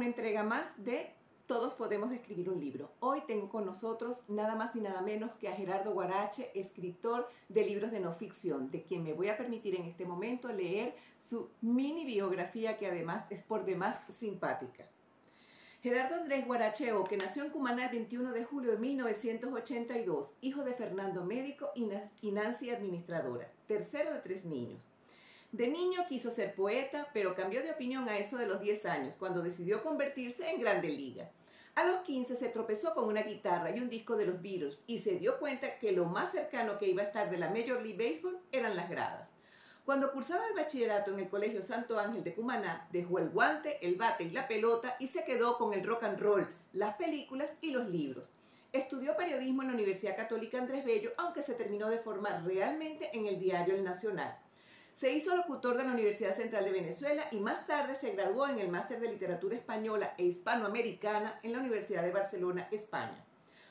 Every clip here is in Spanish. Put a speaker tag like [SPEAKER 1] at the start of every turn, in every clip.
[SPEAKER 1] una entrega más de Todos podemos escribir un libro. Hoy tengo con nosotros nada más y nada menos que a Gerardo Guarache, escritor de libros de no ficción, de quien me voy a permitir en este momento leer su mini biografía que además es por demás simpática. Gerardo Andrés Guaracheo, que nació en Cumaná el 21 de julio de 1982, hijo de Fernando médico y Nancy administradora, tercero de tres niños. De niño quiso ser poeta, pero cambió de opinión a eso de los 10 años, cuando decidió convertirse en grande liga. A los 15 se tropezó con una guitarra y un disco de los Beatles y se dio cuenta que lo más cercano que iba a estar de la Major League Baseball eran las gradas. Cuando cursaba el bachillerato en el Colegio Santo Ángel de Cumaná, dejó el guante, el bate y la pelota y se quedó con el rock and roll, las películas y los libros. Estudió periodismo en la Universidad Católica Andrés Bello, aunque se terminó de formar realmente en el diario El Nacional. Se hizo locutor de la Universidad Central de Venezuela y más tarde se graduó en el Máster de Literatura Española e Hispanoamericana en la Universidad de Barcelona, España.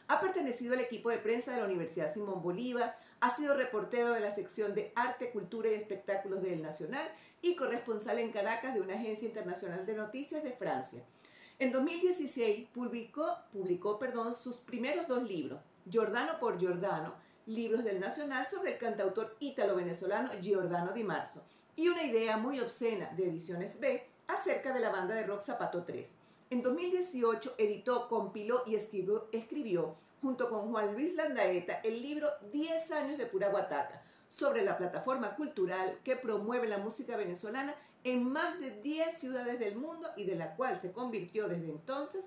[SPEAKER 1] Ha pertenecido al equipo de prensa de la Universidad Simón Bolívar, ha sido reportero de la sección de Arte, Cultura y Espectáculos del Nacional y corresponsal en Caracas de una agencia internacional de noticias de Francia. En 2016 publicó, perdón, sus primeros dos libros, Giordano por Giordano, libros del Nacional sobre el cantautor ítalo-venezolano Giordano Di Marzo y una idea muy obscena de Ediciones B acerca de la banda de rock Zapato 3. En 2018 editó, compiló y escribió, junto con Juan Luis Landaeta el libro 10 años de pura guataca sobre la plataforma cultural que promueve la música venezolana en más de 10 ciudades del mundo y de la cual se convirtió desde entonces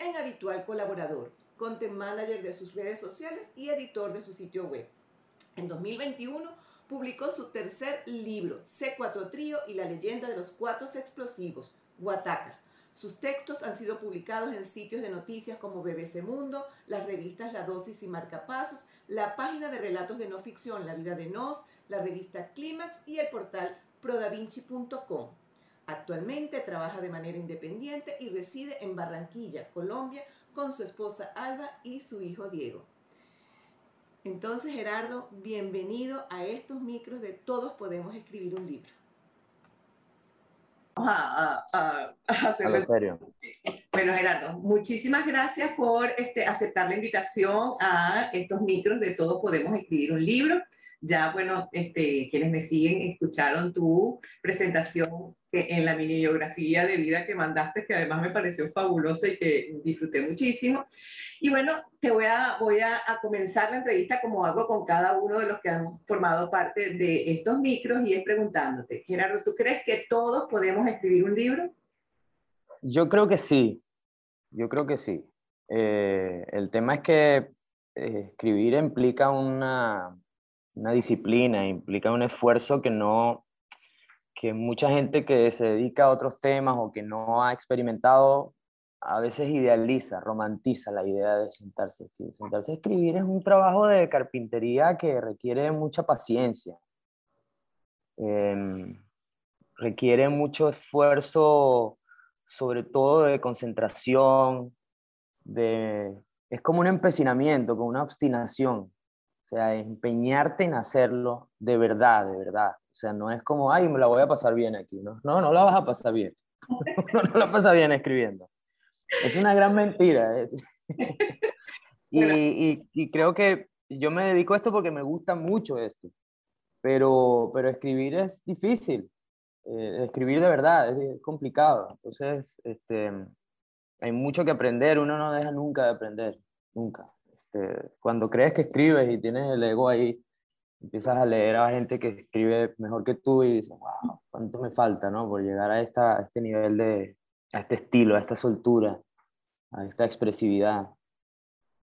[SPEAKER 1] en habitual colaborador content manager de sus redes sociales y editor de su sitio web. En 2021 publicó su tercer libro, C4 Trío y la leyenda de los cuatro explosivos, Guataca. Sus textos han sido publicados en sitios de noticias como BBC Mundo, las revistas La Dosis y Marcapasos, la página de relatos de no ficción La Vida de Nos, la revista Clímax y el portal prodavinci.com. Actualmente trabaja de manera independiente y reside en Barranquilla, Colombia, con su esposa Alba y su hijo Diego. Entonces, Gerardo, bienvenido a estos micros de Todos Podemos Escribir un Libro.
[SPEAKER 2] Vamos a, a, hacerlo. serio. Bueno, Gerardo, muchísimas gracias por este, aceptar la invitación a estos micros de Todos Podemos Escribir un Libro. Ya, bueno, este, quienes me siguen escucharon tu presentación en la mini biografía de vida que mandaste, que además me pareció fabulosa y que disfruté muchísimo. Y bueno, te voy a, voy a, comenzar la entrevista como hago con cada uno de los que han formado parte de estos micros y es preguntándote, Gerardo, ¿tú crees que todos podemos escribir un libro?
[SPEAKER 3] Yo creo que sí, yo creo que sí. Eh, el tema es que eh, escribir implica una, una disciplina, implica un esfuerzo que no, que mucha gente que se dedica a otros temas o que no ha experimentado a veces idealiza, romantiza la idea de sentarse a escribir. Sentarse a escribir es un trabajo de carpintería que requiere mucha paciencia, em, requiere mucho esfuerzo, sobre todo de concentración, de, es como un empecinamiento, como una obstinación, sea, empeñarte en hacerlo de verdad, de verdad. O sea, no es como, ay, me la voy a pasar bien aquí. No, no, no la vas a pasar bien. no, no la pasa bien escribiendo. Es una gran mentira. ¿eh? y, y, creo que yo me dedico a esto porque me gusta mucho esto. Pero, pero escribir es difícil. Eh, escribir de verdad es, complicado. Entonces, este, hay mucho que aprender. Uno no deja nunca de aprender. Nunca. Este, cuando crees que escribes y tienes el ego ahí empiezas a leer a gente que escribe mejor que tú y dices, wow, cuánto me falta, ¿no? Por llegar a, esta, a este nivel de, a este estilo, a esta soltura, a esta expresividad,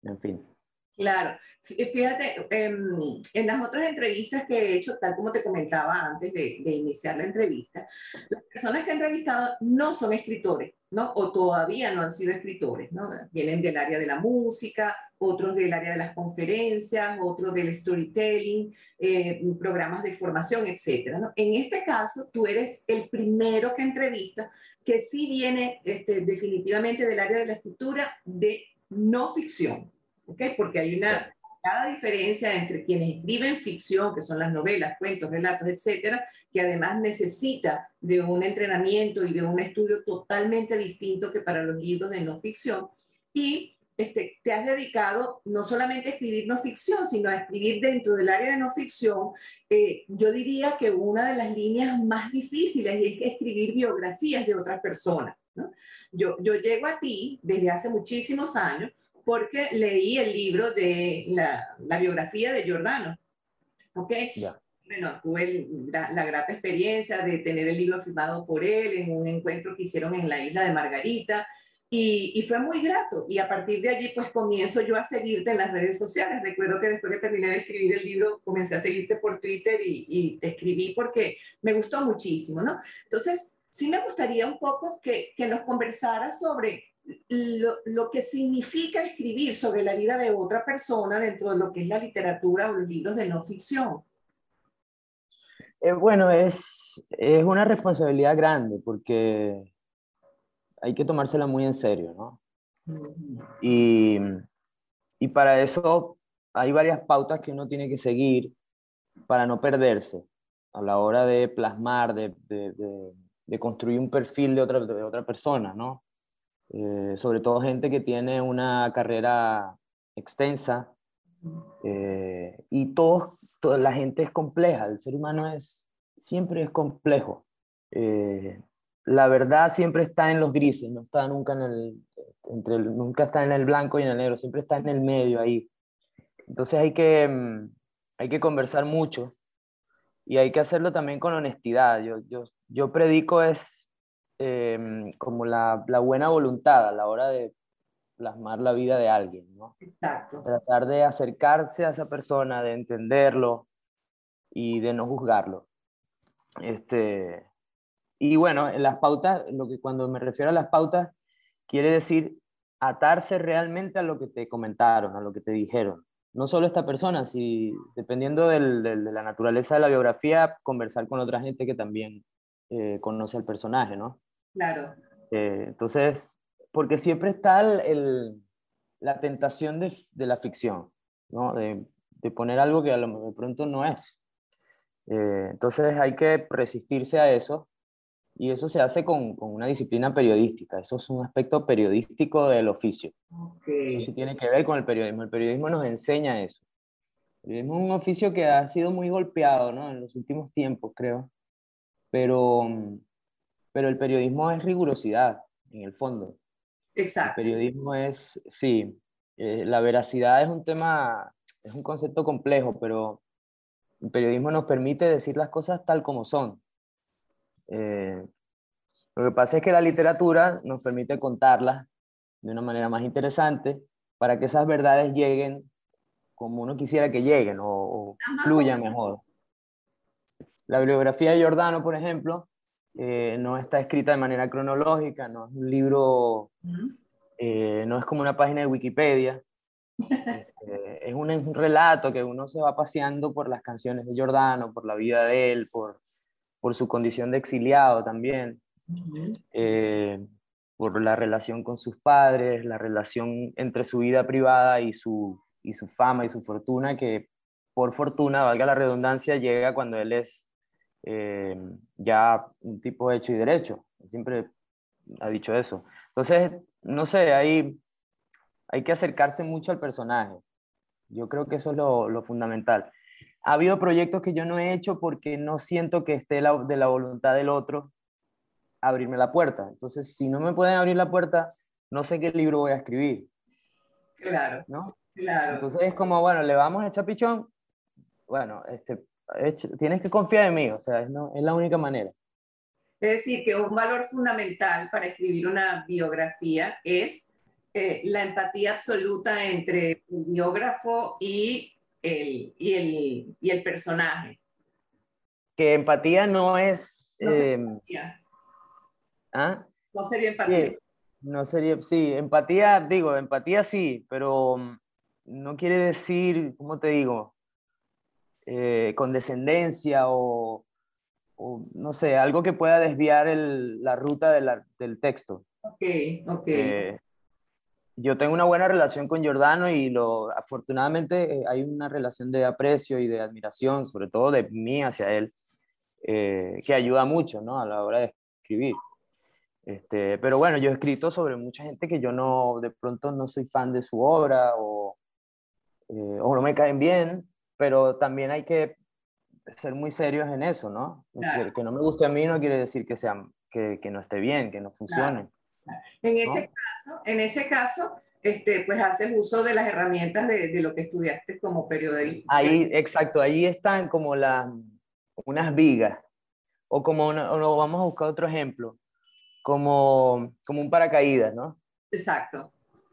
[SPEAKER 3] en fin.
[SPEAKER 2] Claro, fíjate, em, en, las otras entrevistas que he hecho, tal como te comentaba antes de, de, iniciar la entrevista, las personas que he entrevistado no son escritores, ¿no? O todavía no han sido escritores, ¿no? Vienen del área de la música, otros del área de las conferencias, otros del storytelling, eh, programas de formación, etc. ¿no? En este caso, tú eres el primero que entrevista que sí viene este, definitivamente del área de la escritura de no ficción, ¿ok? Porque hay una,
[SPEAKER 1] cada diferencia entre quienes escriben ficción, que son las novelas, cuentos, relatos, etcétera, que además necesita de un entrenamiento y de un estudio totalmente distinto que para los libros de no ficción. Y este, te has dedicado no solamente a escribir no ficción, sino a escribir dentro del área de no ficción. Eh, yo diría que una de las líneas más difíciles es escribir biografías de otras personas. Yo, yo llego a ti desde hace muchísimos años porque leí el libro de la, la biografía de Giordano. ¿Ok? Bueno, tuve la, grata experiencia de tener el libro firmado por él en un encuentro que hicieron en la isla de Margarita. Y, y, fue muy grato. Y a partir de allí, pues comienzo yo a seguirte en las redes sociales. Recuerdo que después de terminar de escribir el libro, comencé a seguirte por Twitter y, y te escribí porque me gustó muchísimo, ¿no? Entonces, sí me gustaría un poco que, que nos conversara sobre lo, lo, que significa escribir sobre la vida de otra persona dentro de lo que es la literatura o los libros de no ficción.
[SPEAKER 3] Eh, bueno, es, es una responsabilidad grande porque hay que tomársela muy en serio, ¿no? Y, y para eso hay varias pautas que uno tiene que seguir para no perderse a la hora de plasmar, de, de, de, construir un perfil de otra, de otra persona, ¿no? Eh, sobre todo gente que tiene una carrera extensa eh, y todos, toda la gente es compleja, el ser humano es, siempre es complejo. Eh, la verdad siempre está en los grises, no está nunca en el, entre nunca está en el blanco y en el negro, siempre está en el medio ahí. Entonces hay que, mm, hay que conversar mucho y hay que hacerlo también con honestidad. Yo, yo, yo predico es Em, como la, la, buena voluntad a la hora de plasmar la vida de alguien, ¿no?
[SPEAKER 1] Exacto.
[SPEAKER 3] Tratar de acercarse a esa persona, de entenderlo y de no juzgarlo. Este, y bueno, en las pautas, lo que cuando me refiero a las pautas, quiere decir atarse realmente a lo que te comentaron, a lo que te dijeron. No solo esta persona, si dependiendo del, de la naturaleza de la biografía, conversar con otra gente que también eh, conoce al personaje, ¿no?
[SPEAKER 1] Claro.
[SPEAKER 3] Eh, entonces, porque siempre está el, la tentación de, de, la ficción, ¿no? De, de, poner algo que a lo de pronto no es. Eh, entonces hay que resistirse a eso y eso se hace con, con, una disciplina periodística, eso es un aspecto periodístico del oficio.
[SPEAKER 1] Okay.
[SPEAKER 3] Eso sí tiene que ver con el periodismo, el periodismo nos enseña eso. El periodismo es un oficio que ha sido muy golpeado ¿no? en los últimos tiempos, creo, pero pero el periodismo es rigurosidad, en el fondo.
[SPEAKER 1] Exacto.
[SPEAKER 3] El periodismo es, sí, eh, la veracidad es un tema, es un concepto complejo, pero el periodismo nos permite decir las cosas tal como son. Eh, lo que pasa es que la literatura nos permite contarlas de una manera más interesante para que esas verdades lleguen como uno quisiera que lleguen o, o fluyan mejor. La bibliografía de Giordano, por ejemplo, eh, no está escrita de manera cronológica, no es un libro, eh, no es como una página de Wikipedia, este, es, un, relato que uno se va paseando por las canciones de Giordano, por la vida de él, por, por su condición de exiliado también, eh, por la relación con sus padres, la relación entre su vida privada y su, y su fama y su fortuna, que por fortuna, valga la redundancia, llega cuando él es eh, ya un tipo hecho y derecho. Siempre ha dicho eso. Entonces, no sé, hay, hay que acercarse mucho al personaje. Yo creo que eso es lo, lo fundamental. Ha habido proyectos que yo no he hecho porque no siento que esté la, de la voluntad del otro abrirme la puerta. Entonces, si no me pueden abrir la puerta, no sé qué libro voy a escribir.
[SPEAKER 1] Claro.
[SPEAKER 3] ¿No?
[SPEAKER 1] Claro.
[SPEAKER 3] Entonces es como, bueno, le vamos a echar pichón. Bueno, este, tienes que confiar en mí, o sea, es, no, es la única manera.
[SPEAKER 1] Es decir, que un valor fundamental para escribir una biografía es eh, la empatía absoluta entre el biógrafo y el, y el, y el personaje.
[SPEAKER 3] Que empatía no es...
[SPEAKER 1] No,
[SPEAKER 3] eh,
[SPEAKER 1] empatía.
[SPEAKER 3] ¿ah?
[SPEAKER 1] no sería empatía.
[SPEAKER 3] Sí, no sería, sí, empatía, digo, empatía sí, pero mm, no quiere decir, ¿cómo te digo? Eh, condescendencia o, o, no sé, algo que pueda desviar el, la ruta de la, del texto.
[SPEAKER 1] Ok, ok.
[SPEAKER 3] Eh, yo tengo una buena relación con Giordano y lo, afortunadamente eh, hay una relación de aprecio y de admiración, sobre todo de mí hacia él, eh, que ayuda mucho ¿no? a la hora de escribir. Este, pero bueno, yo he escrito sobre mucha gente que yo no, de pronto no soy fan de su obra o, eh, o no me caen bien, pero también hay que ser muy serios en eso, ¿no? Que, no me guste a mí no quiere decir que, sea, que, que no esté bien, que no funcione.
[SPEAKER 1] En ese caso, en ese caso este, pues haces uso de las herramientas de, de lo que estudiaste como periodista.
[SPEAKER 3] Ahí, exacto, ahí están como las, unas vigas, o como, o vamos a buscar otro ejemplo, como, como un paracaídas, ¿no?
[SPEAKER 1] Exacto.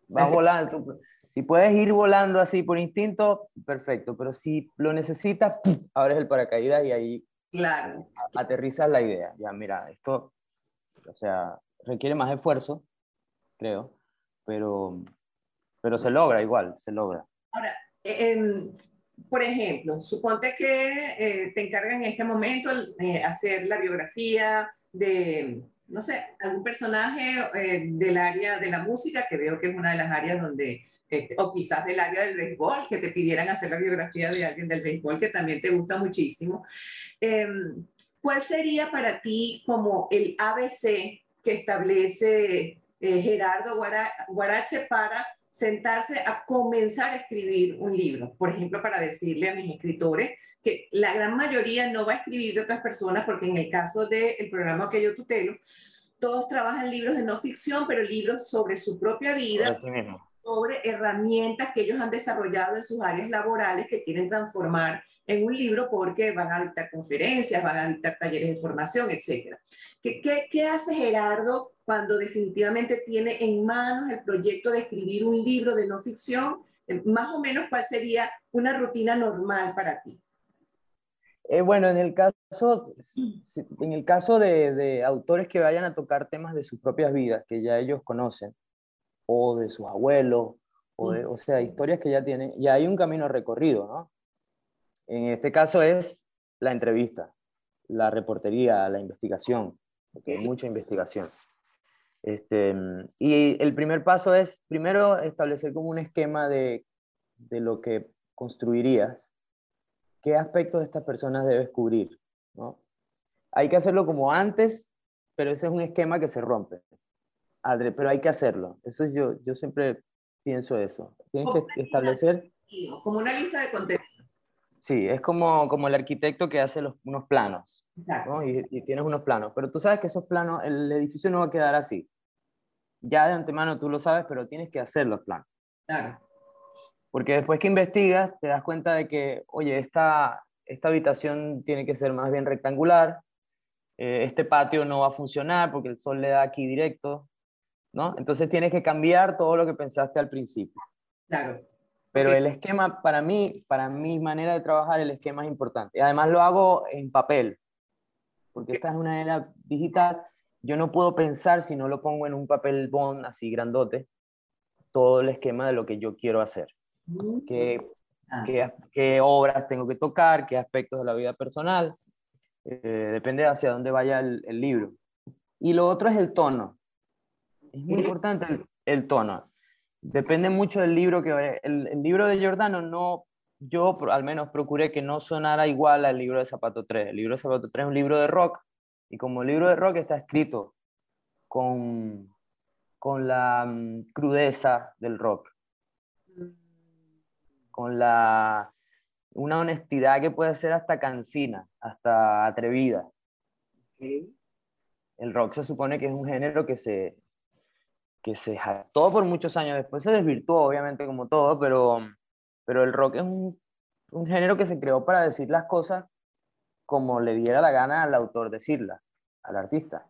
[SPEAKER 3] Vas volando, si puedes ir volando así por instinto, perfecto, pero si lo necesitas, abres el paracaídas y ahí
[SPEAKER 1] claro.
[SPEAKER 3] aterrizas la idea. Ya, mira, esto, o sea, requiere más esfuerzo, creo, pero, pero se logra igual, se logra.
[SPEAKER 1] Ahora, eh, em, por ejemplo, suponte que eh, te encargan en este momento eh, hacer la biografía de, no sé, algún personaje del área de la música, que veo que es una de las áreas donde, este, o quizás del área del béisbol, que te pidieran hacer la biografía de alguien del béisbol que también te gusta muchísimo. Em, ¿Cuál sería para ti como el ABC que establece eh, Gerardo Guarache para sentarse a comenzar a escribir un libro. Por ejemplo, para decirle a mis escritores que la gran mayoría no va a escribir de otras personas, porque en el caso del programa que yo tutelo, todos trabajan libros de no ficción, pero libros sobre su propia vida, sobre herramientas que ellos han desarrollado en sus áreas laborales que quieren transformar en un libro porque van a dictar conferencias, van a dictar talleres de formación, etc. ¿Qué, qué, qué hace Gerardo cuando definitivamente tiene en manos el proyecto de escribir un libro de no ficción? Eh, más o menos, ¿cuál sería una rutina normal para ti?
[SPEAKER 3] Eh, bueno, en el caso, en el caso de, de, autores que vayan a tocar temas de sus propias vidas, que ya ellos conocen, o de sus abuelos, o, o sea, historias que ya tienen, ya hay un camino recorrido, ¿no? En este caso es la entrevista, la reportería, la investigación, porque hay mucha investigación. Este, y el primer paso es, primero, establecer como un esquema de, de lo que construirías, qué aspectos de estas personas debes cubrir. ¿no? Hay que hacerlo como antes, pero ese es un esquema que se rompe. Adre, pero hay que hacerlo. Eso yo, yo siempre pienso eso. Tienes que establecer...
[SPEAKER 1] Como una lista de contenido.
[SPEAKER 3] Sí, es como, como el arquitecto que hace los, unos planos. Y, tienes unos planos. Pero tú sabes que esos planos, el edificio no va a quedar así. Ya de antemano tú lo sabes, pero tienes que hacer los planos.
[SPEAKER 1] Claro.
[SPEAKER 3] Porque después que investigas, te das cuenta de que, oye, esta, esta habitación tiene que ser más bien rectangular, eh, este patio no va a funcionar porque el sol le da aquí directo, ¿no? Entonces tienes que cambiar todo lo que pensaste al principio.
[SPEAKER 1] Claro.
[SPEAKER 3] Pero el esquema, para mí, para mi manera de trabajar, el esquema es importante. Y además lo hago en papel, porque esta es una era digital. Yo no puedo pensar si no lo pongo en un papel bond así grandote, todo el esquema de lo que yo quiero hacer. Mm. Qué, ah. qué, qué obras tengo que tocar, qué aspectos de la vida personal. Eh, depende hacia dónde vaya el, el, libro. Y lo otro es el tono. Es muy importante el, el tono depende mucho del libro que el, el, libro de Giordano no yo al menos procuré que no sonara igual al libro de Zapato 3. El libro de Zapato 3 es un libro de rock y como libro de rock está escrito con, con la mm, crudeza del rock, con la una honestidad que puede ser hasta cansina, hasta atrevida. El rock se supone que es un género que se, que se jactó por muchos años, después se desvirtuó, obviamente, como todo, pero, pero el rock es un, un género que se creó para decir las cosas como le diera la gana al autor decirlas, al artista.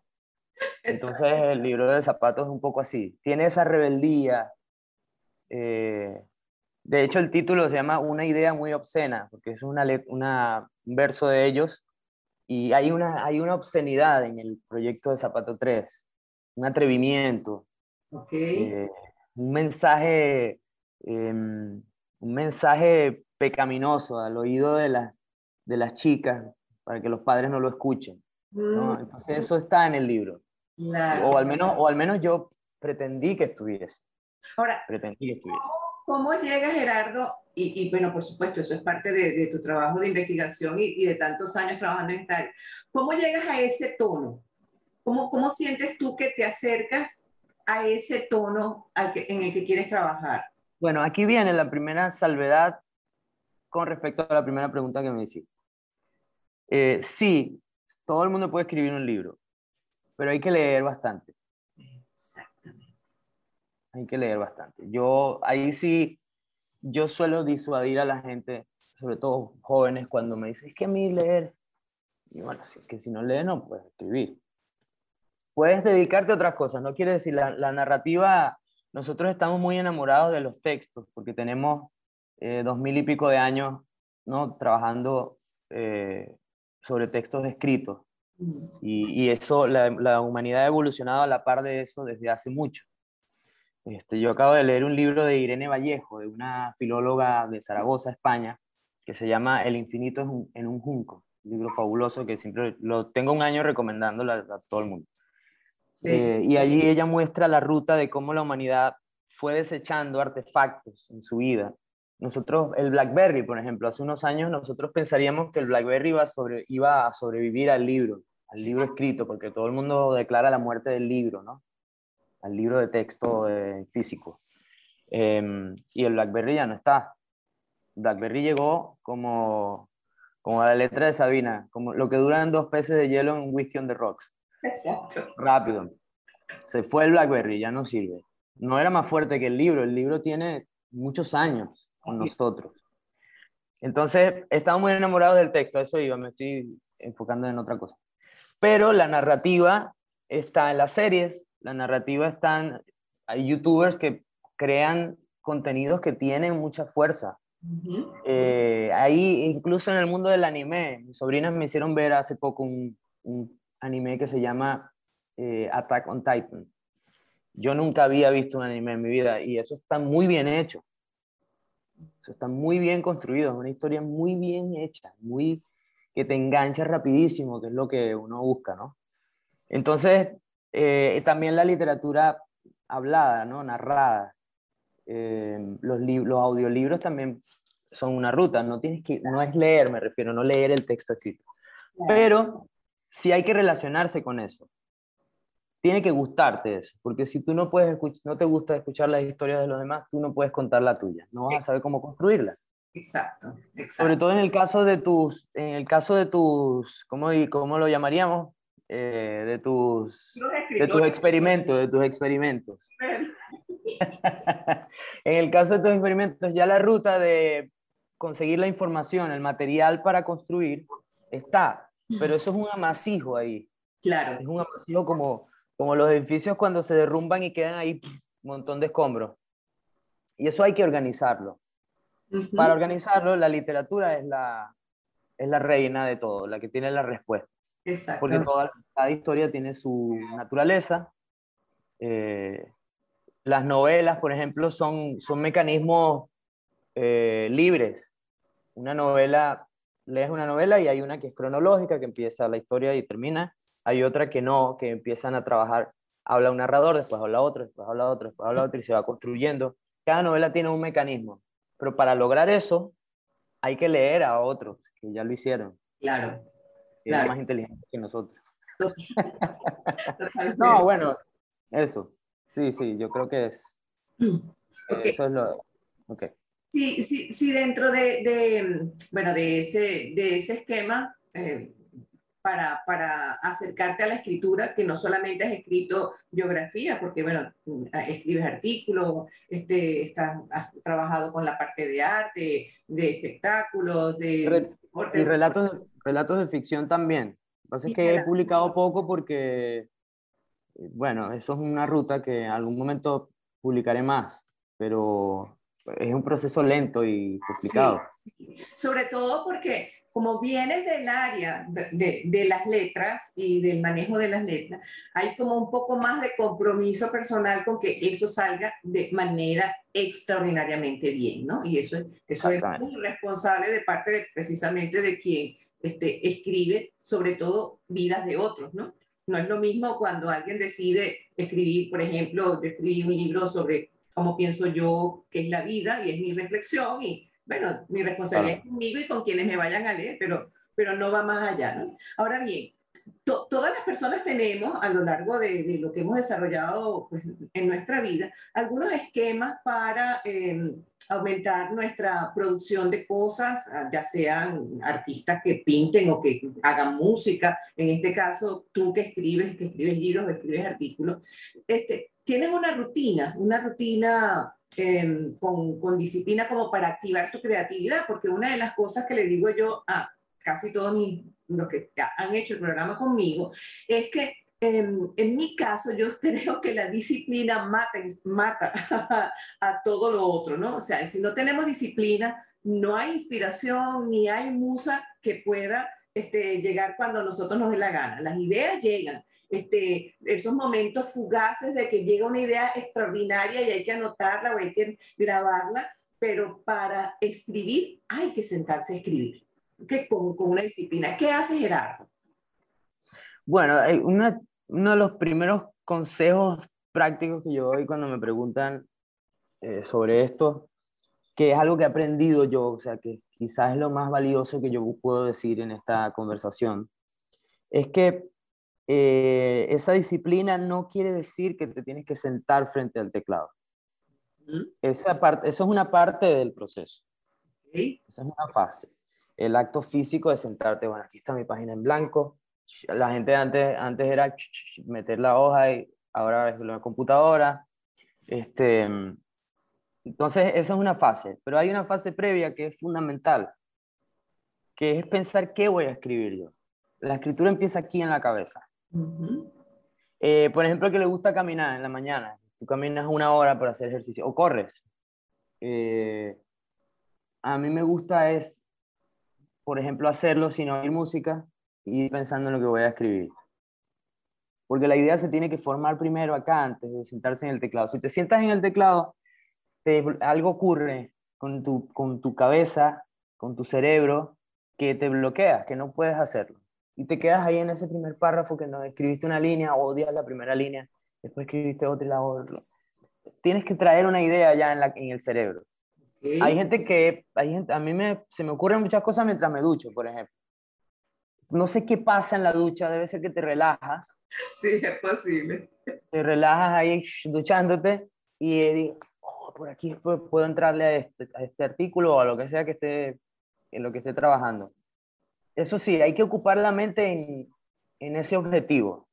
[SPEAKER 3] Entonces el libro de zapatos es un poco así, tiene esa rebeldía. Eh, de hecho el título se llama Una idea muy obscena, porque es una, una, un verso de ellos y hay una, hay una obscenidad en el proyecto de Zapato 3, un atrevimiento,
[SPEAKER 1] Okay.
[SPEAKER 3] Eh, un mensaje, em, un mensaje pecaminoso al oído de las, de las chicas para que los padres no lo escuchen. ¿no? Mm. Entonces eso está en el libro. O, al menos, o al menos yo pretendí que estuviese.
[SPEAKER 1] Ahora, ¿cómo, llega Gerardo? Y, bueno, por supuesto, eso es parte de, tu trabajo de investigación y, de tantos años trabajando en esta área. ¿Cómo llegas a ese tono? ¿Cómo, cómo sientes tú que te acercas a ese tono en el que quieres trabajar?
[SPEAKER 3] Bueno, aquí viene la primera salvedad con respecto a la primera pregunta que me hiciste. Eh, sí, todo el mundo puede escribir un libro, pero hay que leer bastante. Exactamente. Hay que leer bastante. Yo ahí sí, yo suelo disuadir a la gente, sobre todo jóvenes, cuando me dicen, es que a mí leer, y bueno, es que si no lees no puedes escribir. Puedes dedicarte a otras cosas, no quiere decir, la, la narrativa, nosotros estamos muy enamorados de los textos, porque tenemos eh, dos mil y pico de años ¿no? trabajando eh, sobre textos escritos. Y, eso, la, humanidad ha evolucionado a la par de eso desde hace mucho. Este, yo acabo de leer un libro de Irene Vallejo, de una filóloga de Zaragoza, España, que se llama El infinito en un junco. Un libro fabuloso que siempre lo tengo un año recomendándolo a, todo el mundo. Eh, y allí ella muestra la ruta de cómo la humanidad fue desechando artefactos en su vida nosotros, el BlackBerry, por ejemplo, hace unos años nosotros pensaríamos que el BlackBerry iba a, a sobrevivir al libro, al libro escrito, porque todo el mundo declara la muerte del libro, ¿no? Al libro de texto físico. Em, y el BlackBerry ya no está. BlackBerry llegó como, como la letra de Sabina, como lo que duran dos peces de hielo en whisky on the rocks.
[SPEAKER 1] Exacto.
[SPEAKER 3] Rápido. Se fue el BlackBerry, ya no sirve. No era más fuerte que el libro, el libro tiene muchos años con nosotros. Entonces, estamos muy enamorados del texto, eso iba, me estoy enfocando en otra cosa. Pero la narrativa está en las series, la narrativa está en, hay youtubers que crean contenidos que tienen mucha fuerza. Eh, ahí, incluso en el mundo del anime, mis sobrinas me hicieron ver hace poco un, anime que se llama eh, Attack on Titan. Yo nunca había visto un anime en mi vida y eso está muy bien hecho. Eso está muy bien construido, es una historia muy bien hecha, muy que te engancha rapidísimo, que es lo que uno busca, ¿no? Entonces, eh, también la literatura hablada, ¿no? Narrada. Eh, los, los audiolibros también son una ruta, no, tienes que, no es leer, me refiero, no leer el texto escrito. Pero sí hay que relacionarse con eso tiene que gustarte eso, porque si tú no, puedes no te gusta escuchar las historias de los demás, tú no puedes contar la tuya, no vas a saber cómo construirla.
[SPEAKER 1] Exacto,
[SPEAKER 3] exacto. Sobre todo en el caso de tus, en el caso de tus, ¿cómo, cómo lo llamaríamos? Eh, de tus, de tus experimentos, de tus experimentos. en el caso de tus experimentos, ya la ruta de conseguir la información, el material para construir, está, pero eso es un amasijo ahí.
[SPEAKER 1] Claro.
[SPEAKER 3] Es un amasijo como, como los edificios cuando se derrumban y quedan ahí un montón de escombros. Y eso hay que organizarlo. Para organizarlo, la literatura es la, es la reina de todo, la que tiene la respuesta.
[SPEAKER 1] Exacto.
[SPEAKER 3] Porque toda, cada historia tiene su naturaleza. Eh, las novelas, por ejemplo, son, son mecanismos eh, libres. Una novela, lees una novela y hay una que es cronológica, que empieza la historia y termina, hay otra que no, que empiezan a trabajar, habla un narrador, después habla otro, después habla otro, después habla otro y se va construyendo. Cada novela tiene un mecanismo, pero para lograr eso hay que leer a otros que ya lo hicieron.
[SPEAKER 1] Claro.
[SPEAKER 3] Que más inteligentes que nosotros. no, bueno, eso. Sí, sí, yo creo que es. Eso es lo. Okay.
[SPEAKER 1] Sí, sí, sí, dentro de, de, bueno, de ese, de ese esquema, eh, para, para, acercarte a la escritura, que no solamente has escrito biografía, porque bueno, escribes artículos, este, has trabajado con la parte de arte, de espectáculos, de...
[SPEAKER 3] y relatos, relatos de ficción también. Lo que pasa es que he publicado poco porque, bueno, eso es una ruta que en algún momento publicaré más, pero es un proceso lento y complicado.
[SPEAKER 1] Sobre todo porque como vienes del área de, de, las letras y del manejo de las letras, hay como un poco más de compromiso personal con que eso salga de manera extraordinariamente bien, ¿no? Y eso, eso es muy responsable de parte de, precisamente de quien este, escribe, sobre todo, vidas de otros, ¿no? No es lo mismo cuando alguien decide escribir, por ejemplo, yo escribí un libro sobre cómo pienso yo que es la vida y es mi reflexión y, bueno, mi responsabilidad es conmigo y con quienes me vayan a leer, pero, pero no va más allá. ¿no? Ahora bien, todas las personas tenemos a lo largo de, lo que hemos desarrollado pues, en nuestra vida algunos esquemas para em, aumentar nuestra producción de cosas, ah, ya sean artistas que pinten o que hagan música, en este caso tú que escribes, que escribes libros o escribes artículos, este, tienes una rutina, una rutina em, con, con disciplina como para activar tu creatividad, porque una de las cosas que le digo yo a casi todos los que han hecho el programa conmigo, es que en, en, mi caso, yo creo que la disciplina mata, mata a, todo lo otro, ¿no? O sea, si no tenemos disciplina, no hay inspiración ni hay musa que pueda este, llegar cuando nosotros nos dé la gana. Las ideas llegan, este, esos momentos fugaces de que llega una idea extraordinaria y hay que anotarla o hay que grabarla, pero para escribir hay que sentarse a escribir que con, con, una disciplina. ¿Qué hace Gerardo?
[SPEAKER 3] Bueno, una, uno de los primeros consejos prácticos que yo doy cuando me preguntan eh, sobre esto, que es algo que he aprendido yo, o sea, que quizás es lo más valioso que yo puedo decir en esta conversación, es que eh, esa disciplina no quiere decir que te tienes que sentar frente al teclado. Esa parte, eso es una parte del proceso. Esa es una fase el acto físico de sentarte, bueno, aquí está mi página en blanco. La gente antes, antes era meter la hoja y ahora es la computadora. Este, entonces, esa es una fase, pero hay una fase previa que es fundamental, que es pensar qué voy a escribir yo. La escritura empieza aquí en la cabeza. Eh, por ejemplo, que le gusta caminar en la mañana. Tú caminas una hora para hacer ejercicio o corres. Eh, a mí me gusta es por ejemplo, hacerlo sin oír música y pensando en lo que voy a escribir. Porque la idea se tiene que formar primero acá antes de sentarse en el teclado. Si te sientas en el teclado, te, algo ocurre con tu, con tu cabeza, con tu cerebro, que te bloqueas, que no puedes hacerlo. Y te quedas ahí en ese primer párrafo que no escribiste una línea, odias la primera línea, después escribiste otra y la otra. Tienes que traer una idea ya en, la, en el cerebro. Hay gente que, hay gente, a mí me, se me ocurren muchas cosas mientras me ducho, por ejemplo. No sé qué pasa en la ducha, debe ser que te relajas.
[SPEAKER 1] Sí, es posible.
[SPEAKER 3] Te relajas ahí duchándote y digo, oh, por aquí puedo entrarle a este, a este artículo o a lo que sea que esté, en lo que esté trabajando. Eso sí, hay que ocupar la mente en, en ese objetivo.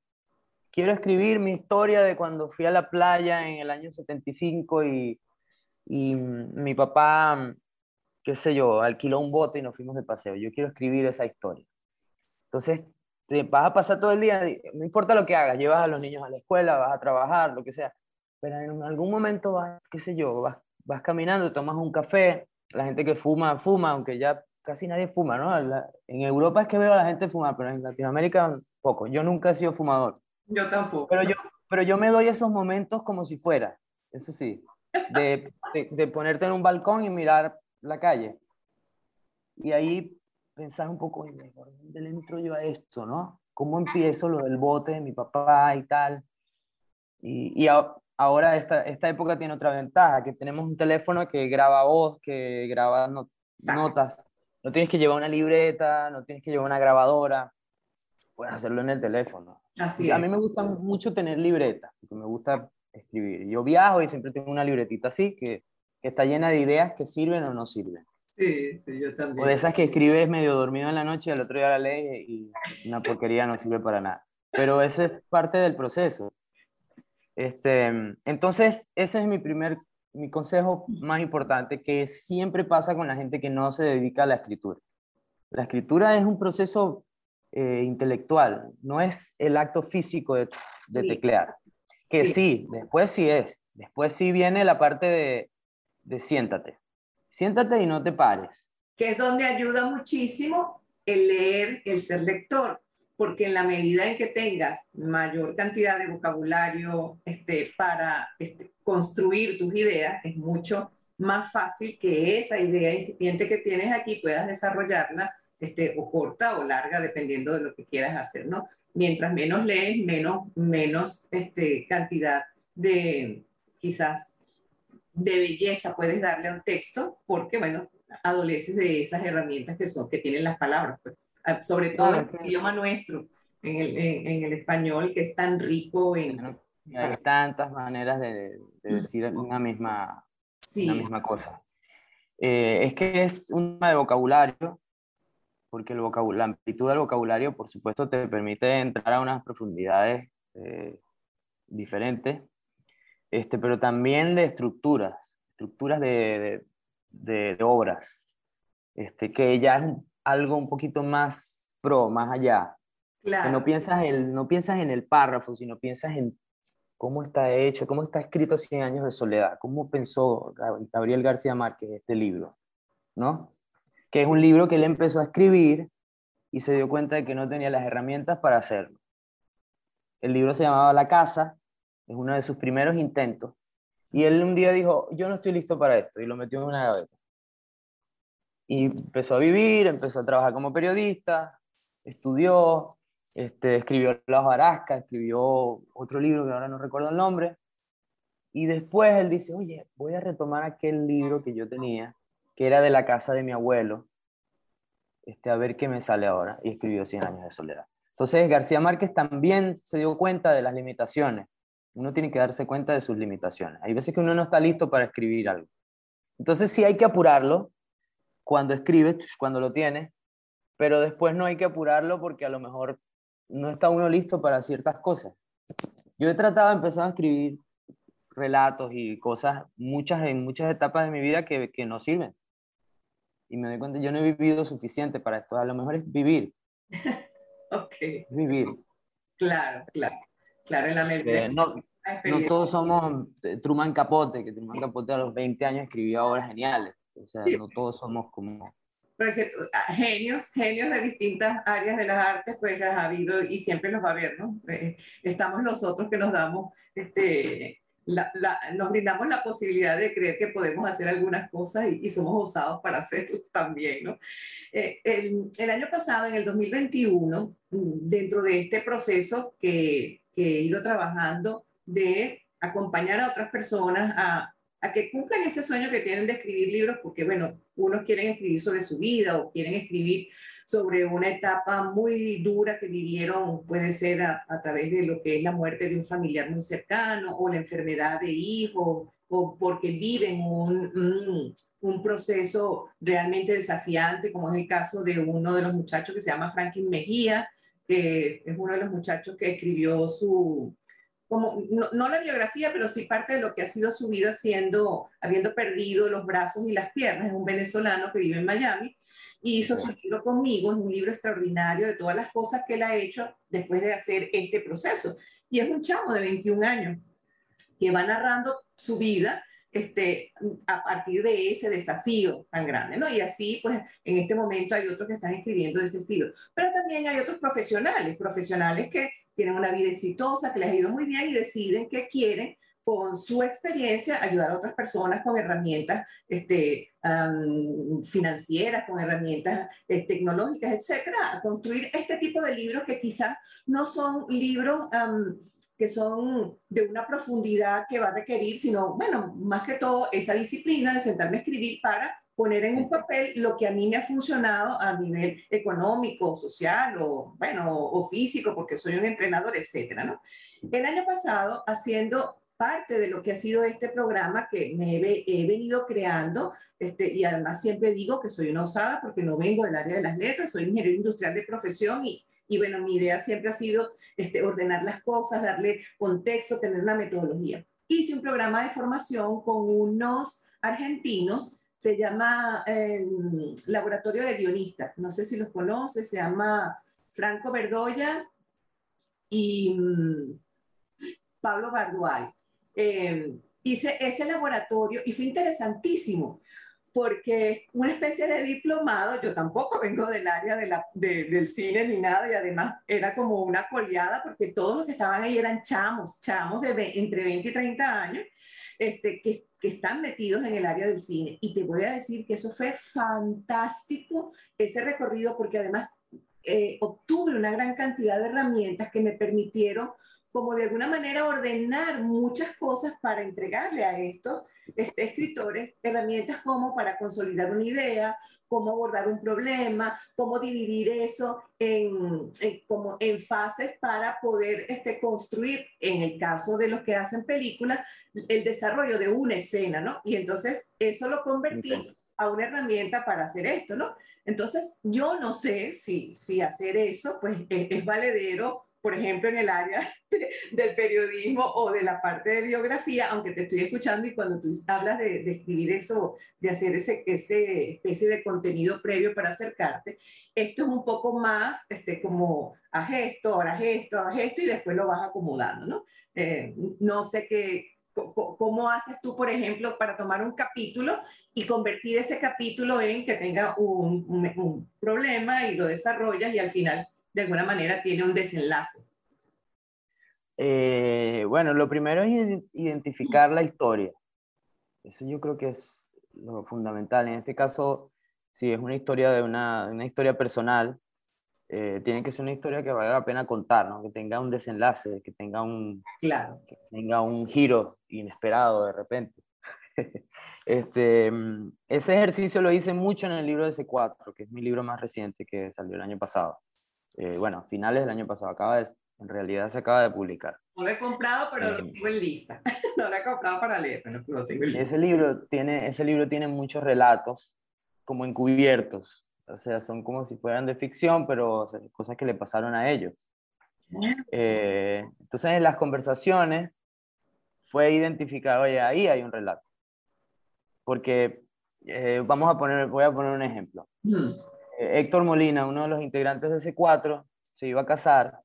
[SPEAKER 3] Quiero escribir mi historia de cuando fui a la playa en el año 75 y y mi papá, qué sé yo, alquiló un bote y nos fuimos de paseo. Yo quiero escribir esa historia. Entonces, te vas a pasar todo el día, no importa lo que hagas, llevas a los niños a la escuela, vas a trabajar, lo que sea, pero en algún momento vas, qué sé yo, vas, vas caminando, tomas un café, la gente que fuma, fuma, aunque ya casi nadie fuma, ¿no? en Europa es que veo a la gente fumar, pero en Latinoamérica poco. Yo nunca he sido fumador.
[SPEAKER 1] Yo tampoco.
[SPEAKER 3] Pero yo, pero yo me doy esos momentos como si fuera, eso sí de, de, ponerte en un balcón y mirar la calle. Y ahí pensar un poco, ¿por dónde le entro yo a esto, no? ¿Cómo empiezo lo del bote de mi papá y tal? Y, y ahora esta, esta época tiene otra ventaja, que tenemos un teléfono que graba voz, que graba notas. No tienes que llevar una libreta, no tienes que llevar una grabadora. Puedes hacerlo en el teléfono.
[SPEAKER 1] Así
[SPEAKER 3] a mí me gusta mucho tener libreta, porque me gusta escribir. Yo viajo y siempre tengo una libretita así que, que, está llena de ideas que sirven o no sirven.
[SPEAKER 1] Sí, sí, yo también.
[SPEAKER 3] O de esas que escribes medio dormido en la noche y al otro día la lees y una porquería no sirve para nada. Pero eso es parte del proceso. Este, entonces, ese es mi primer, mi consejo más importante, que siempre pasa con la gente que no se dedica a la escritura. La escritura es un proceso eh, intelectual, no es el acto físico de, de teclear. Que sí. después sí es. Después sí viene la parte de, de siéntate. Siéntate y no te pares.
[SPEAKER 1] Que es donde ayuda muchísimo el leer, el ser lector, porque en la medida en que tengas mayor cantidad de vocabulario este, para este, construir tus ideas, es mucho más fácil que esa idea incipiente que tienes aquí puedas desarrollarla este, o corta o larga, dependiendo de lo que quieras hacer, ¿no? Mientras menos lees, menos, menos este, cantidad de quizás de belleza puedes darle a un texto, porque, bueno, adoleces de esas herramientas que, son, que tienen las palabras, pues. ah, sobre todo en el idioma nuestro, en el, en, el, español, que es tan rico en...
[SPEAKER 3] Hay tantas maneras de, decir una misma, una misma cosa. Eh, es que es un tema de vocabulario, porque el vocabulario, la amplitud del vocabulario, por supuesto, te permite entrar a unas profundidades eh, diferentes, este, pero también de estructuras, estructuras de, de, obras, este, que ya es algo un poquito más pro, más allá. Que no piensas, el, no piensas en el párrafo, sino piensas en cómo está hecho, cómo está escrito Cien años de soledad, cómo pensó Gabriel García Márquez este libro, ¿no? Que es un libro que él empezó a escribir y se dio cuenta de que no tenía las herramientas para hacerlo. El libro se llamaba La Casa, es uno de sus primeros intentos, y él un día dijo, yo no estoy listo para esto, y lo metió en una gaveta. Y empezó a vivir, empezó a trabajar como periodista, estudió, este, escribió La hojarasca, escribió otro libro que ahora no recuerdo el nombre, y después él dice, oye, voy a retomar aquel libro que yo tenía, que era de la casa de mi abuelo, este, a ver qué me sale ahora, y escribió Cien años de soledad. Entonces García Márquez también se dio cuenta de las limitaciones uno tiene que darse cuenta de sus limitaciones. Hay veces que uno no está listo para escribir algo. Entonces sí hay que apurarlo cuando escribes, cuando lo tienes, pero después no hay que apurarlo porque a lo mejor no está uno listo para ciertas cosas. Yo he tratado de empezar a escribir relatos y cosas muchas en muchas etapas de mi vida que, que no sirven. Y me doy cuenta, yo no he vivido suficiente para esto. A lo mejor es vivir.
[SPEAKER 1] ok.
[SPEAKER 3] Vivir.
[SPEAKER 1] Claro, claro. Claro, en la mente.
[SPEAKER 3] no, no, todos somos eh, Truman Capote, que Truman Capote a los 20 años escribía obras geniales. O sea, no todos somos como...
[SPEAKER 1] Ah, genios, genios de distintas áreas de las artes, pues ya ha habido y siempre los va a haber, ¿no? Eh, estamos nosotros que nos damos, este, la, nos brindamos la posibilidad de creer que podemos hacer algunas cosas y, somos osados para hacerlo también, ¿no? Eh, el, el, año pasado, en el 2021, mm, dentro de este proceso que que he ido trabajando de acompañar a otras personas a, a, que cumplan ese sueño que tienen de escribir libros, porque bueno, unos quieren escribir sobre su vida o quieren escribir sobre una etapa muy dura que vivieron, puede ser a, través de lo que es la muerte de un familiar muy cercano o la enfermedad de hijo o porque viven un, un, un, proceso realmente desafiante, como es el caso de uno de los muchachos que se llama Franklin Mejía, que es uno de los muchachos que escribió su, como, no, la biografía, pero sí parte de lo que ha sido su vida siendo, habiendo perdido los brazos y las piernas. Es un venezolano que vive en Miami y hizo su libro conmigo. Es un libro extraordinario de todas las cosas que él ha hecho después de hacer este proceso. Y es un chamo de 21 años que va narrando su vida este, a partir de ese desafío tan grande, ¿no? Y así, pues, en este momento hay otros que están escribiendo de ese estilo. Pero también hay otros profesionales, profesionales que tienen una vida exitosa, que les ha ido muy bien y deciden que quieren con su experiencia ayudar a otras personas con herramientas este, financieras, con herramientas eh, tecnológicas, etcétera, a construir este tipo de libros que quizás no son libros que son de una profundidad que va a requerir, sino, bueno, más que todo esa disciplina de sentarme a escribir para poner en un papel lo que a mí me ha funcionado a nivel económico, social o, bueno, o físico, porque soy un entrenador, etcétera, ¿no? El año pasado, haciendo parte de lo que ha sido este programa que me he, venido creando, este, y además siempre digo que soy una osada porque no vengo del área de las letras, soy ingeniero industrial de profesión y y bueno, mi idea siempre ha sido este, ordenar las cosas, darle contexto, tener una metodología. Hice un programa de formación con unos argentinos, se llama em, Laboratorio de Guionistas, no sé si los conoces, se llama Franco Verdoya y mm, Pablo Barduay. Em, hice ese laboratorio y fue interesantísimo porque una especie de diplomado, yo tampoco vengo del área de la, del cine ni nada, y además era como una coleada, porque todos los que estaban ahí eran chamos, chamos de entre 20 y 30 años, este, que, que están metidos en el área del cine. Y te voy a decir que eso fue fantástico, ese recorrido, porque además eh, obtuve una gran cantidad de herramientas que me permitieron como de alguna manera ordenar muchas cosas para entregarle a estos este, escritores herramientas como para consolidar una idea, cómo abordar un problema, cómo dividir eso en, como en fases para poder este, construir, en el caso de los que hacen películas, el desarrollo de una escena, ¿no? Y entonces eso lo convertí a una herramienta para hacer esto, ¿no? Entonces, yo no sé si, si hacer eso, pues, es valedero por ejemplo, en el área del periodismo o de la parte de biografía, aunque te estoy escuchando y cuando tú hablas de, escribir eso, de hacer ese, ese especie de contenido previo para acercarte, esto es un poco más este, como haz esto, ahora haz esto, haz esto y después lo vas acomodando, ¿no? Eh, no sé qué, ¿Cómo haces tú, por ejemplo, para tomar un capítulo y convertir ese capítulo en que tenga un, un problema y lo desarrollas y al final de alguna manera tiene un desenlace?
[SPEAKER 3] Eh, bueno, lo primero es identificar la historia. Eso yo creo que es lo fundamental. En este caso, si es una historia de una, una historia personal, eh, tiene que ser una historia que valga la pena contar, ¿no? que tenga un desenlace, que tenga un,
[SPEAKER 1] claro.
[SPEAKER 3] que tenga un giro inesperado de repente. este, ese ejercicio lo hice mucho en el libro de C4, que es mi libro más reciente que salió el año pasado. Eh, bueno, finales del año pasado, acaba de, en realidad se acaba de publicar.
[SPEAKER 1] No lo he comprado, pero lo eh, tengo en lista. no lo he comprado para leer, pero lo tengo en lista.
[SPEAKER 3] Ese libro tiene, ese libro tiene muchos relatos como encubiertos, o sea, son como si fueran de ficción, pero cosas que le pasaron a ellos. Eh, entonces, en las conversaciones fue identificar, oye, ahí hay un relato. Porque vamos a poner, voy a poner un ejemplo. Mm. Eh, Héctor Molina, uno de los integrantes de C4, se iba a casar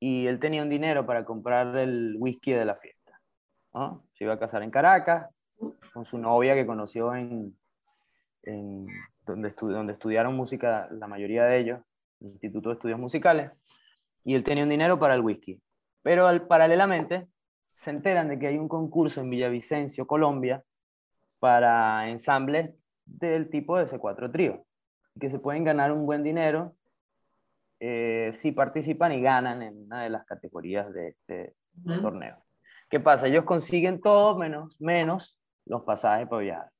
[SPEAKER 3] y él tenía un dinero para comprar el whisky de la fiesta. Se iba a casar en Caracas con su novia que conoció en, donde, estudiaron música la mayoría de ellos, el Instituto de Estudios Musicales, y él tenía un dinero para el whisky. Pero paralelamente se enteran de que hay un concurso en Villavicencio, Colombia, para ensambles del tipo de C4 Trío que se pueden ganar un buen dinero eh, si participan y ganan en una de las categorías de este torneo. ¿Qué pasa? Ellos consiguen todo menos, menos los pasajes para viajar.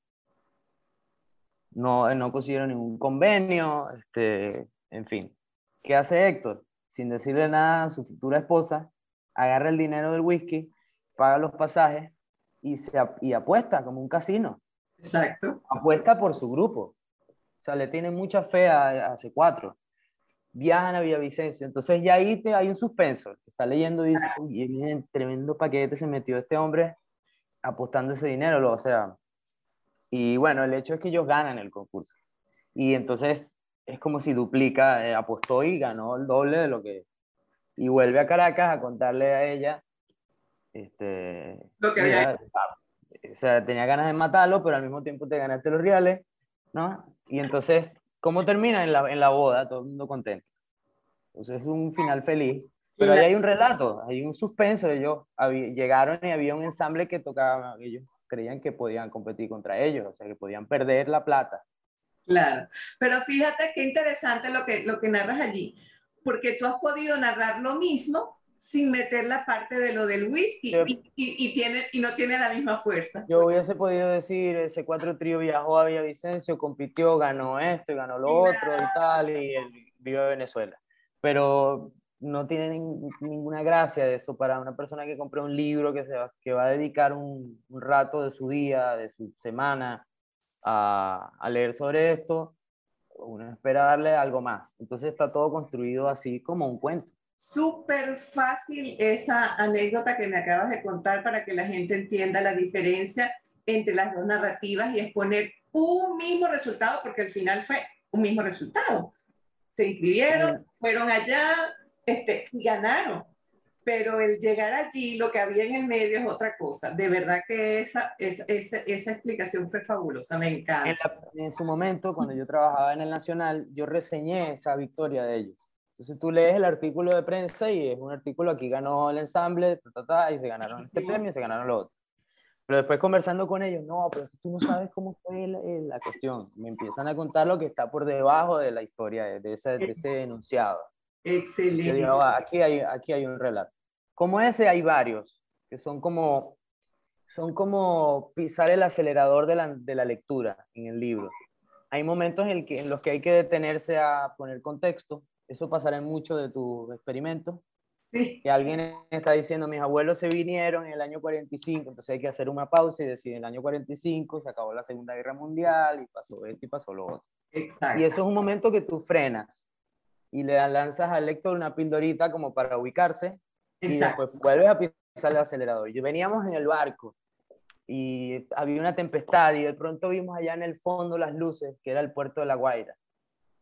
[SPEAKER 3] No, no consiguieron ningún convenio, este, en fin. ¿Qué hace Héctor? Sin decirle nada a su futura esposa, agarra el dinero del whisky, paga los pasajes y, se, y apuesta como un casino.
[SPEAKER 1] Exacto.
[SPEAKER 3] Apuesta por su grupo. O sea, le tienen mucha fe a, C4. Viajan a Villavicencio. Entonces ya ahí te, hay un suspenso. Está leyendo y dice, uy, miren, tremendo paquete se metió este hombre apostando ese dinero. O sea, y bueno, el hecho es que ellos ganan el concurso. Y entonces es como si duplica, eh, apostó y ganó el doble de lo que... Y vuelve a Caracas a contarle a ella, este,
[SPEAKER 1] lo que había
[SPEAKER 3] O sea, tenía ganas de matarlo, pero al mismo tiempo te ganaste los reales, ¿no? Y entonces, ¿cómo termina en la, en la boda? Todo el mundo contento. Entonces es un final feliz. Pero ahí hay un relato, hay un suspenso. Ellos llegaron y había un ensamble que tocaba, ellos creían que podían competir contra ellos, o sea, que podían perder la plata.
[SPEAKER 1] Claro, pero fíjate qué interesante lo que, lo que narras allí, porque tú has podido narrar lo mismo, sin meter la parte de lo del whisky y, y, tiene, y no tiene la misma fuerza.
[SPEAKER 3] Yo hubiese podido decir, ese cuatro trío viajó a Villavicencio, compitió, ganó esto y ganó lo otro y tal, y él vive en Venezuela. Pero no tiene ninguna gracia de eso para una persona que compra un libro que, se va, que va a dedicar un, un rato de su día, de su semana a, a leer sobre esto, uno espera darle algo más. Entonces está todo construido así como un cuento
[SPEAKER 1] súper fácil esa anécdota que me acabas de contar para que la gente entienda la diferencia entre las dos narrativas y exponer un mismo resultado, porque al final fue un mismo resultado. Se inscribieron, fueron allá este, y ganaron. Pero el llegar allí, lo que había en el medio es otra cosa. De verdad que esa, esa, esa, explicación fue fabulosa, me encanta.
[SPEAKER 3] en su momento, cuando yo trabajaba en el Nacional, yo reseñé esa victoria de ellos entonces tú lees el artículo de prensa y es un artículo, aquí ganó el ensamble, y se ganaron este premio y se ganaron lo otro. Pero después conversando con ellos, no, pero tú no sabes cómo fue la, cuestión. Me empiezan a contar lo que está por debajo de la historia, de ese, de ese enunciado.
[SPEAKER 1] Excelente.
[SPEAKER 3] Yo digo, ah, aquí, hay, aquí hay un relato. como ese hay varios, que son como, son como pisar el acelerador de la, de la lectura en el libro. Hay momentos en, el que, en los que hay que detenerse a poner contexto, eso pasará en muchos de tus experimentos, que alguien está diciendo, mis abuelos se vinieron en el año 45, entonces hay que hacer una pausa y decir, en el año 45 se acabó la Segunda Guerra Mundial y pasó esto y pasó lo otro. Exacto. Y eso es un momento que tú frenas y le lanzas al lector una pildorita como para ubicarse y después vuelves a pisar el acelerador. Y veníamos en el barco y había una tempestad y de pronto vimos allá en el fondo las luces, que era el puerto de La Guaira,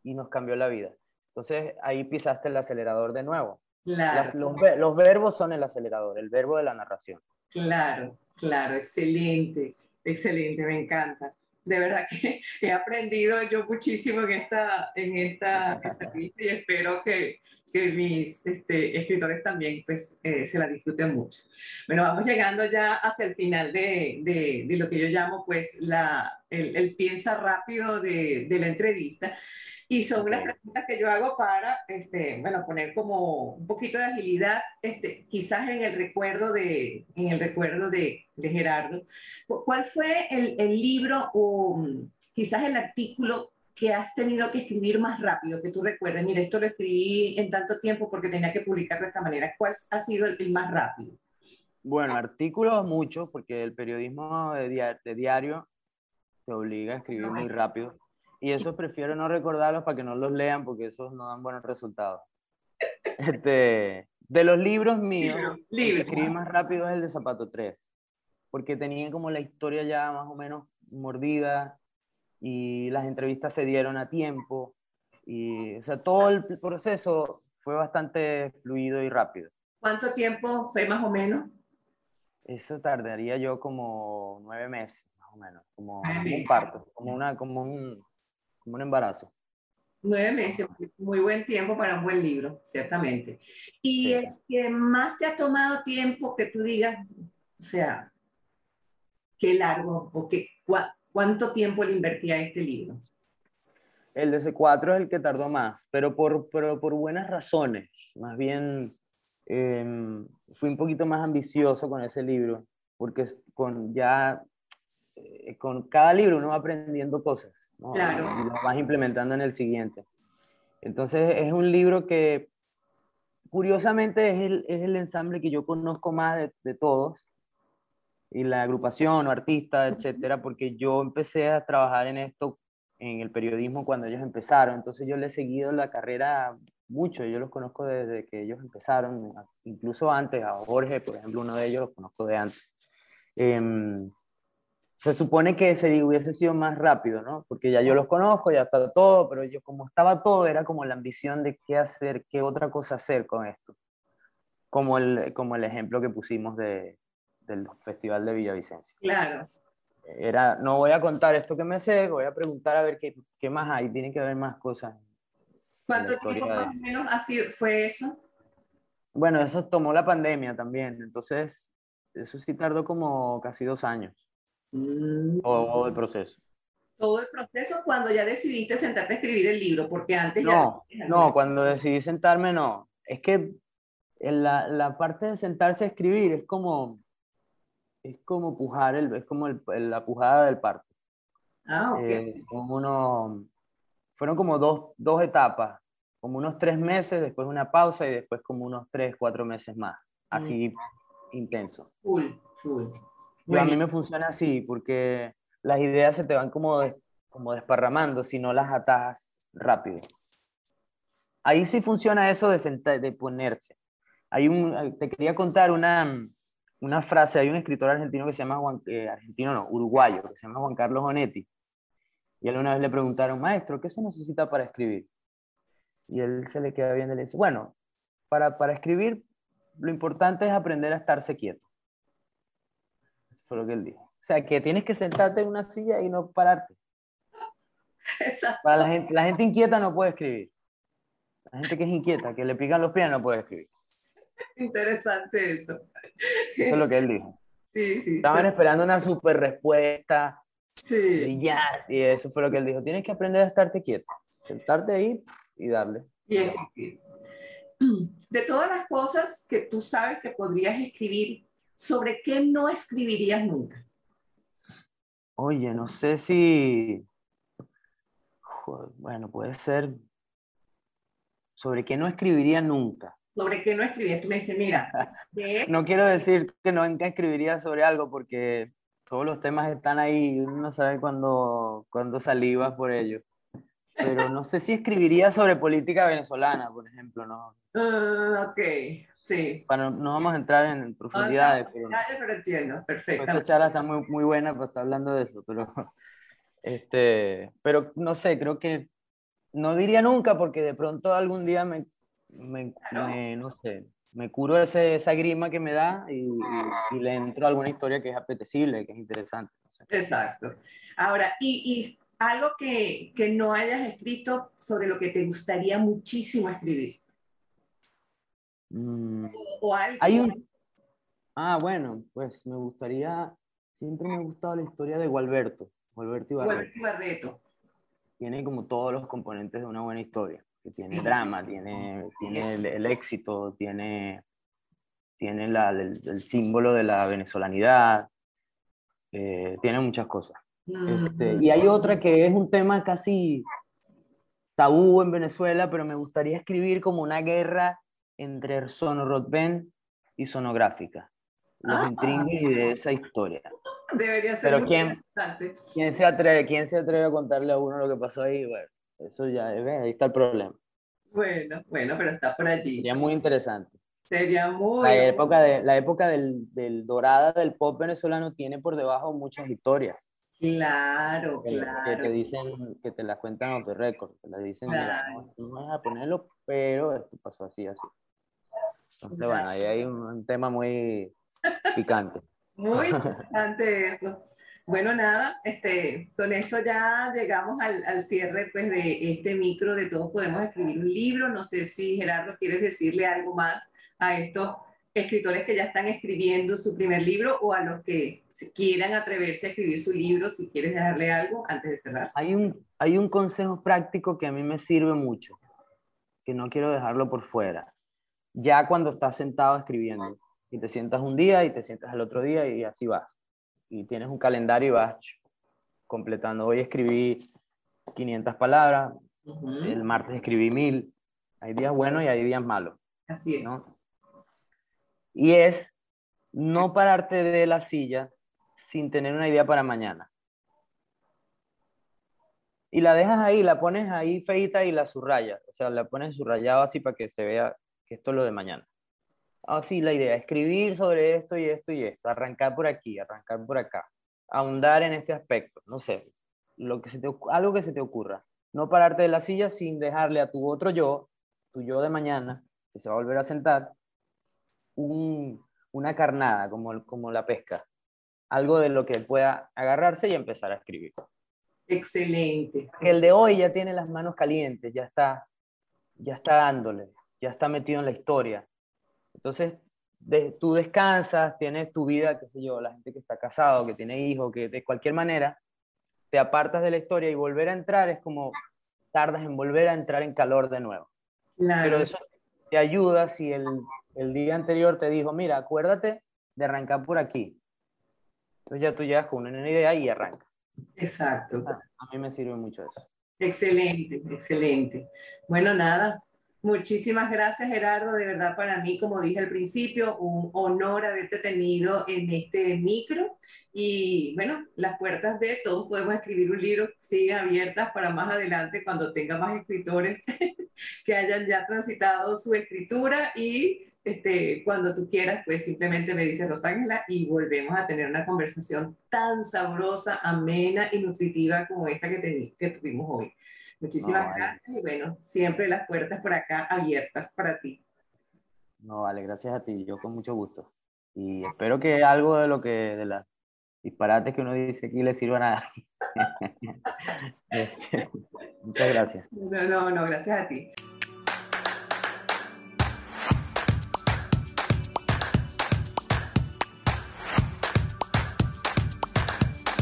[SPEAKER 3] y nos cambió la vida. Entonces ahí pisaste el acelerador de nuevo los, verbos son el acelerador, el verbo de la narración.
[SPEAKER 1] Claro, claro, excelente, excelente, me encanta. De verdad que he aprendido yo muchísimo en esta, en esta, y espero que, que mis este, escritores también pues, eh, se la disfruten mucho. Bueno, vamos llegando ya hacia el final de, de, de lo que yo llamo pues la, el, el piensa rápido de, de la entrevista. Y son unas preguntas que yo hago para, este, bueno, poner como un poquito de agilidad, este, quizás en el recuerdo de, en el recuerdo de, de Gerardo. ¿Cuál fue el, el, libro o mm, quizás el artículo que has tenido que escribir más rápido, que tú recuerdes? Mira, esto lo escribí en tanto tiempo porque tenía que publicarlo de esta manera. ¿Cuál ha sido el, más rápido?
[SPEAKER 3] Bueno, artículos muchos, porque el periodismo de, diario, de diario te obliga a escribir muy rápido y eso prefiero no recordarlos para que no los lean porque esos no dan buenos resultados. Este, de los libros míos, el que escribí más rápido es el de Zapato 3, porque tenía como la historia ya más o menos mordida y las entrevistas se dieron a tiempo y o sea, todo el proceso fue bastante fluido y rápido.
[SPEAKER 1] ¿Cuánto tiempo fue más o menos?
[SPEAKER 3] Eso tardaría yo como nueve meses, más o menos, como, un parto, como, una, como un, como un embarazo.
[SPEAKER 1] Nueve meses, muy buen tiempo para un buen libro, ciertamente. ¿Y es que más te ha tomado tiempo que tú digas, o sea, qué largo o qué, cuánto tiempo le invertí a este libro?
[SPEAKER 3] El de C4 es el que tardó más, pero por, pero por buenas razones. Más bien em, fui un poquito más ambicioso con ese libro, porque con ya eh, con cada libro uno va aprendiendo cosas claro. y lo vas implementando en el siguiente. Entonces es un libro que curiosamente es el, es el ensamble que yo conozco más de, de, todos y la agrupación o artista, etcétera, porque yo empecé a trabajar en esto en el periodismo cuando ellos empezaron, entonces yo le he seguido la carrera mucho, yo los conozco desde que ellos empezaron, incluso antes, a Jorge, por ejemplo, uno de ellos los conozco de antes. Eh, se supone que ese hubiese sido más rápido, ¿no? Porque ya yo los conozco, ya está todo, pero yo como estaba todo, era como la ambición de qué hacer, qué otra cosa hacer con esto. Como el, como el ejemplo que pusimos de, del Festival de Villavicencio.
[SPEAKER 1] Claro.
[SPEAKER 3] Era, no voy a contar esto que me sé, voy a preguntar a ver qué, qué más hay, tiene que haber más cosas.
[SPEAKER 1] ¿Cuánto tiempo más o menos fue eso?
[SPEAKER 3] Bueno, eso tomó la pandemia también, entonces eso sí tardó como casi dos años. Mm. O, el proceso.
[SPEAKER 1] Todo el proceso cuando ya decidiste sentarte a escribir el libro, porque antes
[SPEAKER 3] no, ya... No, cuando decidí sentarme no. Es que la, la, parte de sentarse a escribir es como, es como pujar, el, es como el, la pujada del parto.
[SPEAKER 1] Ah, ok.
[SPEAKER 3] Eh, uno, fueron como dos, dos etapas, como unos tres meses, después una pausa y después como unos tres, cuatro meses más, así mm. intenso.
[SPEAKER 1] Full, full
[SPEAKER 3] a mí me funciona así, porque las ideas se te van como, como desparramando si no las atas rápido. Ahí sí funciona eso de, de ponerse. Hay un, te quería contar una, una frase, hay un escritor argentino que se llama Juan, eh, argentino no, uruguayo, que se llama Juan Carlos Onetti. Y él una vez le preguntaron, maestro, ¿qué se necesita para escribir? Y él se le queda bien y le dice, bueno, para, para escribir lo importante es aprender a estarse quieto. Eso fue lo que él dijo. O sea, que tienes que sentarte en una silla y no pararte.
[SPEAKER 1] Exacto.
[SPEAKER 3] Para la gente, la gente inquieta no puede escribir. La gente que es inquieta, que le pican los pies, no puede escribir.
[SPEAKER 1] Interesante eso.
[SPEAKER 3] Eso es lo que él dijo.
[SPEAKER 1] Sí, sí.
[SPEAKER 3] Estaban esperando una super respuesta.
[SPEAKER 1] Sí.
[SPEAKER 3] Brillante, y eso fue lo que él dijo. Tienes que aprender a estarte quieto. Sentarte ahí y darle.
[SPEAKER 1] Bien. de todas las cosas que tú sabes que podrías escribir, ¿sobre qué no escribirías nunca?
[SPEAKER 3] Oye, no sé si... Bueno, puede ser... ¿Sobre qué no escribiría nunca?
[SPEAKER 1] ¿Sobre qué no escribirías? Tú me dices, mira...
[SPEAKER 3] no quiero decir que no escribiría sobre algo porque todos los temas están ahí y uno no sabe cuándo, cuándo salivas por ellos. Pero no sé si escribiría sobre política venezolana, por ejemplo, ¿no?
[SPEAKER 1] Uh, ok, sí.
[SPEAKER 3] Bueno, no vamos a entrar en profundidades.
[SPEAKER 1] pero, pero entiendo, perfecto.
[SPEAKER 3] Esta charla está muy, muy buena, pues está hablando de eso, pero, este, pero no sé, creo que no diría nunca porque de pronto algún día me, me, no sé, me curo ese, esa grima que me da y, y, le entro a alguna historia que es apetecible, que es interesante.
[SPEAKER 1] Exacto. Ahora, y, y algo que, que, no hayas escrito sobre lo que te gustaría muchísimo escribir.
[SPEAKER 3] Mm. O, algo. Hay un... Ah, bueno, pues me gustaría, siempre me ha gustado la historia de Gualberto, Gualberto
[SPEAKER 1] y Barreto.
[SPEAKER 3] Tiene como todos los componentes de una buena historia, que tiene drama, tiene, tiene el, éxito, tiene, tiene la, el, símbolo de la venezolanidad, eh, tiene muchas cosas. Este, y hay otra que es un tema casi tabú en Venezuela, pero me gustaría escribir como una guerra entre sonorodben y sonográfica. Los ah. de esa historia.
[SPEAKER 1] Debería ser
[SPEAKER 3] pero ¿quién, ¿quién se, atreve, ¿quién se atreve a contarle a uno lo que pasó ahí? Bueno, eso ya, ahí está el problema.
[SPEAKER 1] Bueno, bueno, pero está por allí.
[SPEAKER 3] Sería muy interesante.
[SPEAKER 1] Sería muy...
[SPEAKER 3] La época, de, la época del, del dorada del pop venezolano tiene por debajo muchas historias.
[SPEAKER 1] Claro, claro.
[SPEAKER 3] Que te dicen, que te las cuentan los récord, te las dicen, mira, no, vas a ponerlo, pero esto pasó así, así. Entonces, bueno, ahí hay un, tema muy picante.
[SPEAKER 1] Muy picante eso. Bueno, nada, este, con esto ya llegamos al, al, cierre pues, de este micro de Todos Podemos Escribir un Libro. No sé si Gerardo quieres decirle algo más a estos escritores que ya están escribiendo su primer libro o a los que quieran atreverse a escribir su libro, si quieres dejarle algo antes de cerrar.
[SPEAKER 3] Hay un, hay un consejo práctico que a mí me sirve mucho, que no quiero dejarlo por fuera. Ya cuando estás sentado escribiendo y te sientas un día y te sientas el otro día y así vas. Y tienes un calendario y vas completando. Hoy escribí 500 palabras, el martes escribí 1000. Hay días buenos y hay días malos.
[SPEAKER 1] Así es.
[SPEAKER 3] ¿no? Y es no pararte de la silla sin tener una idea para mañana. Y la dejas ahí, la pones ahí feita y la subrayas. O sea, la pones subrayado así para que se vea que esto es lo de mañana. Así la idea, escribir sobre esto y esto y esto, arrancar por aquí, arrancar por acá, ahondar en este aspecto, no sé, lo que se te, algo que se te ocurra. No pararte de la silla sin dejarle a tu otro yo, tu yo de mañana, que se va a volver a sentar, una carnada, como, como la pesca. Algo de lo que pueda agarrarse y empezar a escribir.
[SPEAKER 1] Excelente.
[SPEAKER 3] El de hoy ya tiene las manos calientes, ya está, ya está dándole, ya está metido en la historia. Entonces, tú descansas, tienes tu vida, qué sé yo, la gente que está casado, que tiene hijos, que de cualquier manera te apartas de la historia y volver a entrar es como tardas en volver a entrar en calor de nuevo. Pero eso te ayuda si el el día anterior te dijo, mira, acuérdate de arrancar por aquí. Entonces ya tú llegas con una idea y arrancas.
[SPEAKER 1] Exacto.
[SPEAKER 3] A, mí me sirve mucho eso.
[SPEAKER 1] Excelente, excelente. Bueno, nada, Muchísimas gracias, Gerardo. De verdad, para mí, como dije al principio, un honor haberte tenido en este micro. Y bueno, las puertas de todos podemos escribir un libro siguen abiertas para más adelante cuando tenga más escritores que hayan ya transitado su escritura y este, cuando tú quieras, pues simplemente me dices Rosángela y volvemos a tener una conversación tan sabrosa, amena y nutritiva como esta que, que tuvimos hoy. Muchísimas gracias y bueno, siempre las puertas por acá abiertas para ti.
[SPEAKER 3] No, vale, gracias a ti, yo con mucho gusto. Y espero que algo de lo que, de las disparates que uno dice aquí le sirva a nadie. Muchas gracias.
[SPEAKER 1] No, no, no, gracias a ti.